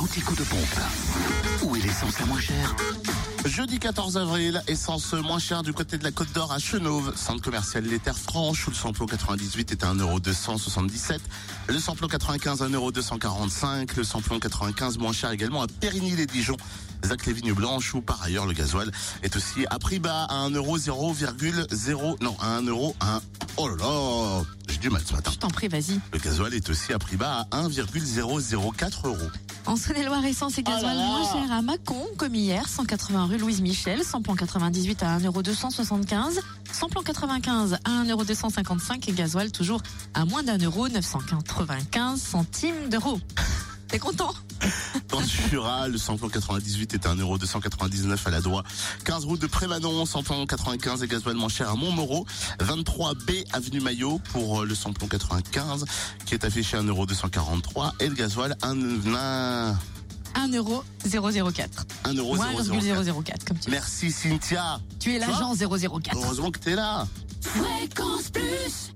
l'anti-coup de pompe. Où est l'essence la moins chère Jeudi 14 avril, essence moins chère du côté de la Côte d'Or à Chenauve, centre commercial Les Terres Franches, où le samplon 98 est à 1,277€, le samplon 95 1,245€, le samplon 95 moins cher également à Périgny-les-Dijon, Zac les Vignes Blanches, où par ailleurs le gasoil est aussi à prix bas à 1,0,0, non, à 1€, à Oh là là, j'ai du mal ce matin. Je t'en prie, vas-y. Le gasoil est aussi à prix bas à 1,004 euros. En Saône-et-Loire, essence et gasoil Oh moins cher à Mâcon, comme hier, 180 rue Louise Michel, samplon 98 à 1,275€, samplon 95 à 1,255€ et gasoil toujours à moins d'un euro, 995 centimes d'euros. T'es content? Le Jura, le samplon 98 est à 1,299€ à la Doigt. 15 route de Prémanon, samplon 95 et gasoil moins cher à Montmoreau. 23B avenue Maillot pour euh, le samplon 95 qui est affiché à 1,243€ et le gasoil 1, 1, 1,004€. 1,004€. Moins 1,004 comme tu. Merci Cynthia. Tu es l'agent 004. Heureusement que t'es là. Fréquence Plus